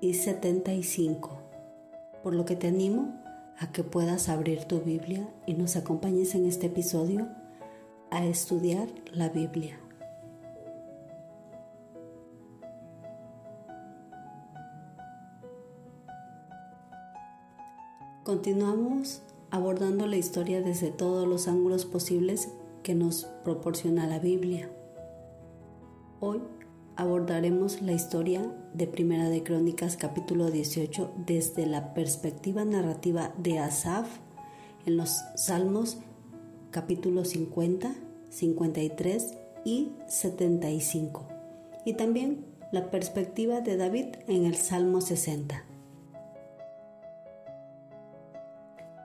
y 75, por lo que te animo a que puedas abrir tu Biblia y nos acompañes en este episodio a estudiar la Biblia. Continuamos abordando la historia desde todos los ángulos posibles que nos proporciona la Biblia. Hoy abordaremos la historia de Primera de Crónicas capítulo 18 desde la perspectiva narrativa de Asaf en los Salmos capítulo 50, 53 y 75 y también la perspectiva de David en el Salmo 60.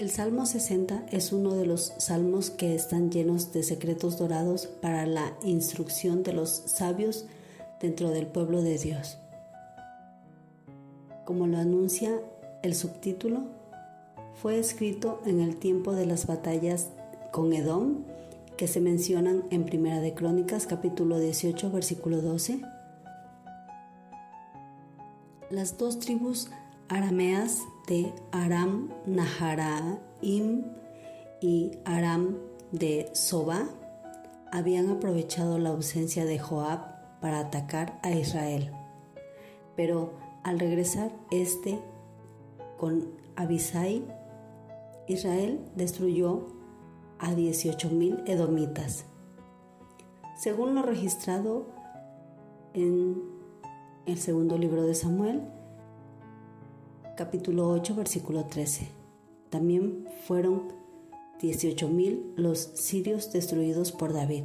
El Salmo 60 es uno de los salmos que están llenos de secretos dorados para la instrucción de los sabios dentro del pueblo de Dios. Como lo anuncia el subtítulo, fue escrito en el tiempo de las batallas con Edom que se mencionan en Primera de Crónicas capítulo 18 versículo 12. Las dos tribus arameas de Aram Naharaim y Aram de Soba habían aprovechado la ausencia de Joab para atacar a Israel. Pero al regresar este con Abisai, Israel destruyó a 18.000 edomitas. Según lo registrado en el segundo libro de Samuel, capítulo 8, versículo 13. También fueron 18.000 los sirios destruidos por David.